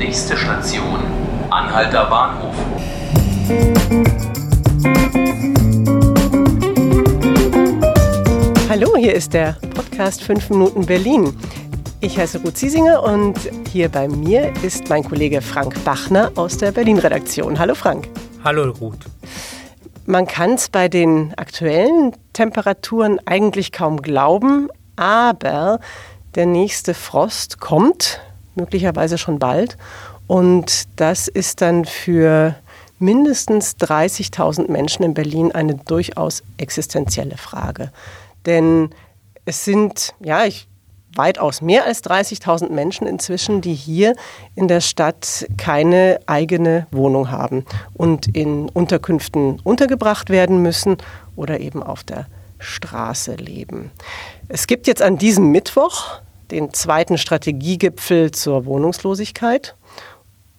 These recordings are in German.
Nächste Station, Anhalter Bahnhof. Hallo, hier ist der Podcast 5 Minuten Berlin. Ich heiße Ruth Ziesinger und hier bei mir ist mein Kollege Frank Bachner aus der Berlin-Redaktion. Hallo Frank. Hallo Ruth. Man kann es bei den aktuellen Temperaturen eigentlich kaum glauben, aber der nächste Frost kommt, möglicherweise schon bald. Und das ist dann für mindestens 30.000 Menschen in Berlin eine durchaus existenzielle Frage. Denn es sind, ja, ich weitaus mehr als 30.000 Menschen inzwischen, die hier in der Stadt keine eigene Wohnung haben und in Unterkünften untergebracht werden müssen oder eben auf der Straße leben. Es gibt jetzt an diesem Mittwoch den zweiten Strategiegipfel zur Wohnungslosigkeit.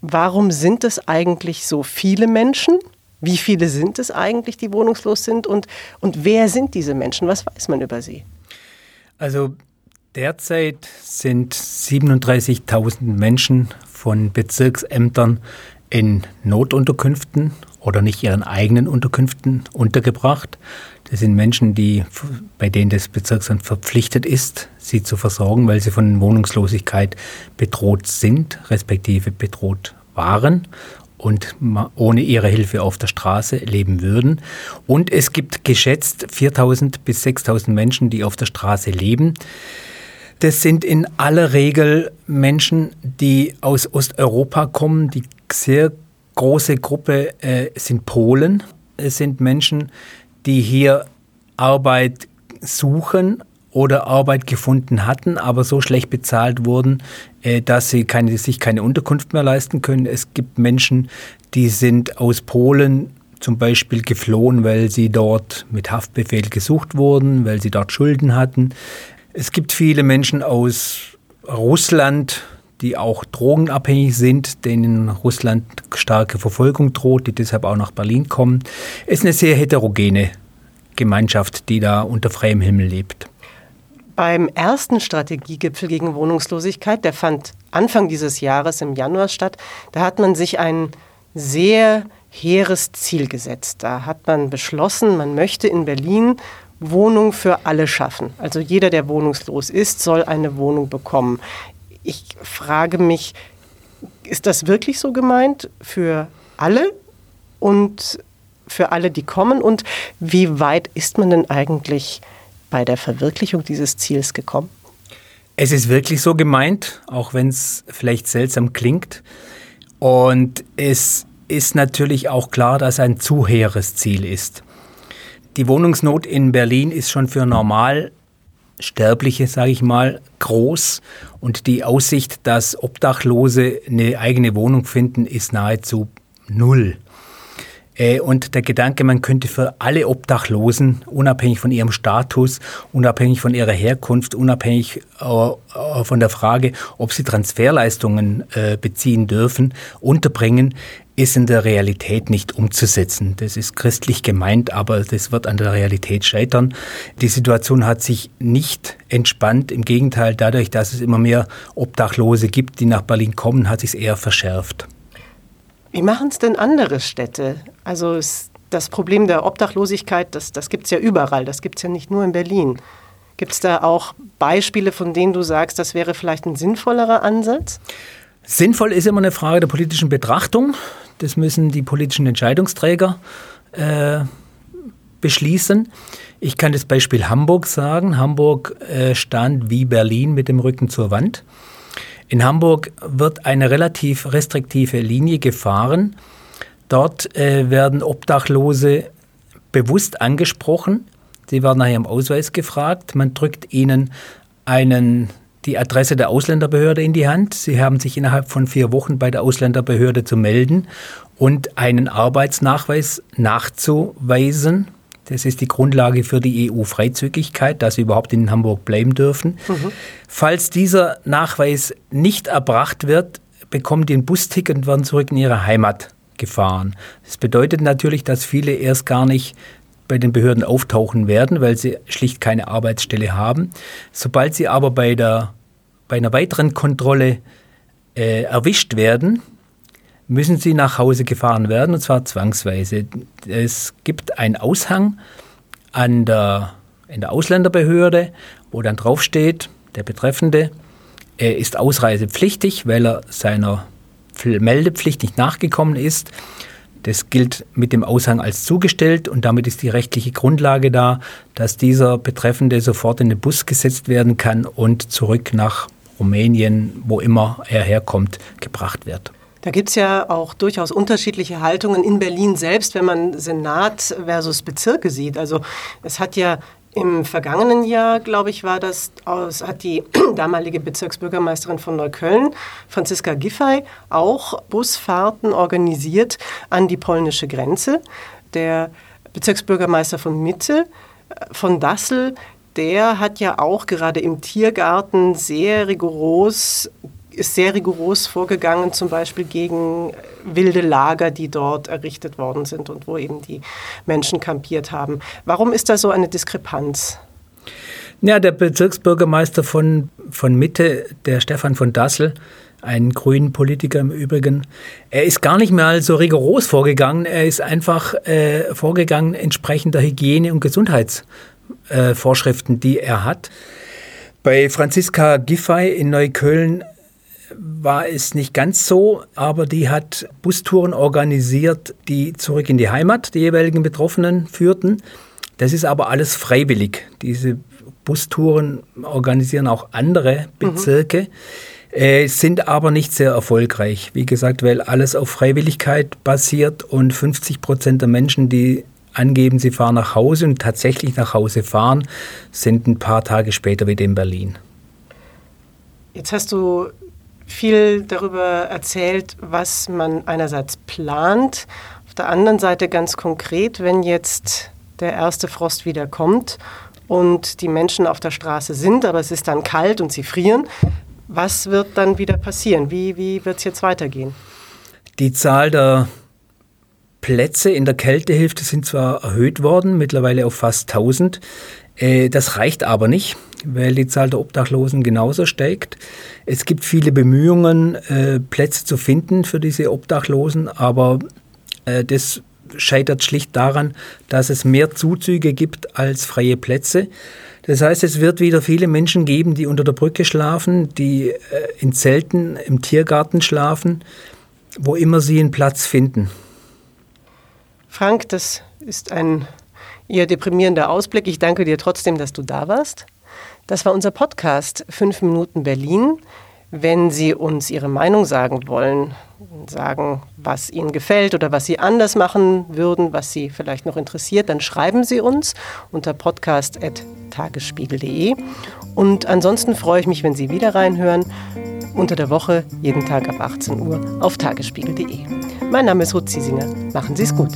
Warum sind es eigentlich so viele Menschen? Wie viele sind es eigentlich, die wohnungslos sind? Und, und wer sind diese Menschen? Was weiß man über sie? Also Derzeit sind 37.000 Menschen von Bezirksämtern in Notunterkünften oder nicht ihren eigenen Unterkünften untergebracht. Das sind Menschen, die, bei denen das Bezirksamt verpflichtet ist, sie zu versorgen, weil sie von Wohnungslosigkeit bedroht sind, respektive bedroht waren und ohne ihre Hilfe auf der Straße leben würden. Und es gibt geschätzt 4.000 bis 6.000 Menschen, die auf der Straße leben. Das sind in aller Regel Menschen, die aus Osteuropa kommen. Die sehr große Gruppe äh, sind Polen. Es sind Menschen, die hier Arbeit suchen oder Arbeit gefunden hatten, aber so schlecht bezahlt wurden, äh, dass sie keine, sich keine Unterkunft mehr leisten können. Es gibt Menschen, die sind aus Polen zum Beispiel geflohen, weil sie dort mit Haftbefehl gesucht wurden, weil sie dort Schulden hatten. Es gibt viele Menschen aus Russland, die auch drogenabhängig sind, denen Russland starke Verfolgung droht, die deshalb auch nach Berlin kommen. Es ist eine sehr heterogene Gemeinschaft, die da unter freiem Himmel lebt. Beim ersten Strategiegipfel gegen Wohnungslosigkeit, der fand Anfang dieses Jahres im Januar statt, da hat man sich ein sehr hehres Ziel gesetzt. Da hat man beschlossen, man möchte in Berlin Wohnung für alle schaffen. Also jeder, der wohnungslos ist, soll eine Wohnung bekommen. Ich frage mich, ist das wirklich so gemeint für alle und für alle, die kommen? Und wie weit ist man denn eigentlich bei der Verwirklichung dieses Ziels gekommen? Es ist wirklich so gemeint, auch wenn es vielleicht seltsam klingt. Und es ist natürlich auch klar, dass ein zu hehres Ziel ist. Die Wohnungsnot in Berlin ist schon für normal Sterbliche, sage ich mal, groß. Und die Aussicht, dass Obdachlose eine eigene Wohnung finden, ist nahezu null. Äh, und der Gedanke, man könnte für alle Obdachlosen, unabhängig von ihrem Status, unabhängig von ihrer Herkunft, unabhängig äh, von der Frage, ob sie Transferleistungen äh, beziehen dürfen, unterbringen, ist in der Realität nicht umzusetzen. Das ist christlich gemeint, aber das wird an der Realität scheitern. Die Situation hat sich nicht entspannt. Im Gegenteil, dadurch, dass es immer mehr Obdachlose gibt, die nach Berlin kommen, hat sich es eher verschärft. Wie machen es denn andere Städte? Also das Problem der Obdachlosigkeit, das, das gibt es ja überall. Das gibt es ja nicht nur in Berlin. Gibt es da auch Beispiele, von denen du sagst, das wäre vielleicht ein sinnvollerer Ansatz? Sinnvoll ist immer eine Frage der politischen Betrachtung. Das müssen die politischen Entscheidungsträger äh, beschließen. Ich kann das Beispiel Hamburg sagen. Hamburg äh, stand wie Berlin mit dem Rücken zur Wand. In Hamburg wird eine relativ restriktive Linie gefahren. Dort äh, werden Obdachlose bewusst angesprochen. Sie werden nach ihrem Ausweis gefragt. Man drückt ihnen einen die Adresse der Ausländerbehörde in die Hand. Sie haben sich innerhalb von vier Wochen bei der Ausländerbehörde zu melden und einen Arbeitsnachweis nachzuweisen. Das ist die Grundlage für die EU-Freizügigkeit, dass sie überhaupt in Hamburg bleiben dürfen. Mhm. Falls dieser Nachweis nicht erbracht wird, bekommen die ein Busticket und werden zurück in ihre Heimat gefahren. Das bedeutet natürlich, dass viele erst gar nicht bei den Behörden auftauchen werden, weil sie schlicht keine Arbeitsstelle haben. Sobald sie aber bei, der, bei einer weiteren Kontrolle äh, erwischt werden, müssen sie nach Hause gefahren werden, und zwar zwangsweise. Es gibt einen Aushang an der, in der Ausländerbehörde, wo dann draufsteht, der Betreffende er ist ausreisepflichtig, weil er seiner Meldepflicht nicht nachgekommen ist. Das gilt mit dem Aushang als zugestellt und damit ist die rechtliche Grundlage da, dass dieser Betreffende sofort in den Bus gesetzt werden kann und zurück nach Rumänien, wo immer er herkommt, gebracht wird. Da gibt es ja auch durchaus unterschiedliche Haltungen in Berlin selbst, wenn man Senat versus Bezirke sieht. Also es hat ja im vergangenen Jahr, glaube ich, war das, aus, hat die damalige Bezirksbürgermeisterin von Neukölln, Franziska Giffey, auch Busfahrten organisiert an die polnische Grenze. Der Bezirksbürgermeister von Mitte, äh, von Dassel, der hat ja auch gerade im Tiergarten sehr rigoros ist sehr rigoros vorgegangen, zum Beispiel gegen wilde Lager, die dort errichtet worden sind und wo eben die Menschen kampiert haben. Warum ist da so eine Diskrepanz? Ja, der Bezirksbürgermeister von, von Mitte, der Stefan von Dassel, ein grünen Politiker im Übrigen, er ist gar nicht mehr so rigoros vorgegangen. Er ist einfach äh, vorgegangen entsprechend der Hygiene- und Gesundheitsvorschriften, äh, die er hat. Bei Franziska Giffey in Neukölln war es nicht ganz so, aber die hat Bustouren organisiert, die zurück in die Heimat der jeweiligen Betroffenen führten. Das ist aber alles freiwillig. Diese Bustouren organisieren auch andere Bezirke, mhm. äh, sind aber nicht sehr erfolgreich. Wie gesagt, weil alles auf Freiwilligkeit basiert und 50 Prozent der Menschen, die angeben, sie fahren nach Hause und tatsächlich nach Hause fahren, sind ein paar Tage später wieder in Berlin. Jetzt hast du viel darüber erzählt, was man einerseits plant, auf der anderen Seite ganz konkret, wenn jetzt der erste Frost wieder kommt und die Menschen auf der Straße sind, aber es ist dann kalt und sie frieren. Was wird dann wieder passieren? Wie, wie wird es jetzt weitergehen? Die Zahl der Plätze in der Kältehilfe sind zwar erhöht worden, mittlerweile auf fast 1000. Äh, das reicht aber nicht, weil die Zahl der Obdachlosen genauso steigt. Es gibt viele Bemühungen, äh, Plätze zu finden für diese Obdachlosen, aber äh, das scheitert schlicht daran, dass es mehr Zuzüge gibt als freie Plätze. Das heißt, es wird wieder viele Menschen geben, die unter der Brücke schlafen, die in Zelten im Tiergarten schlafen, wo immer sie einen Platz finden. Frank, das ist ein eher deprimierender Ausblick. Ich danke dir trotzdem, dass du da warst. Das war unser Podcast 5 Minuten Berlin. Wenn Sie uns Ihre Meinung sagen wollen, sagen, was Ihnen gefällt oder was Sie anders machen würden, was Sie vielleicht noch interessiert, dann schreiben Sie uns unter podcast.tagesspiegel.de. Und ansonsten freue ich mich, wenn Sie wieder reinhören, unter der Woche, jeden Tag ab 18 Uhr auf tagesspiegel.de. Mein Name ist Ruth Ziesinger. Machen Sie es gut.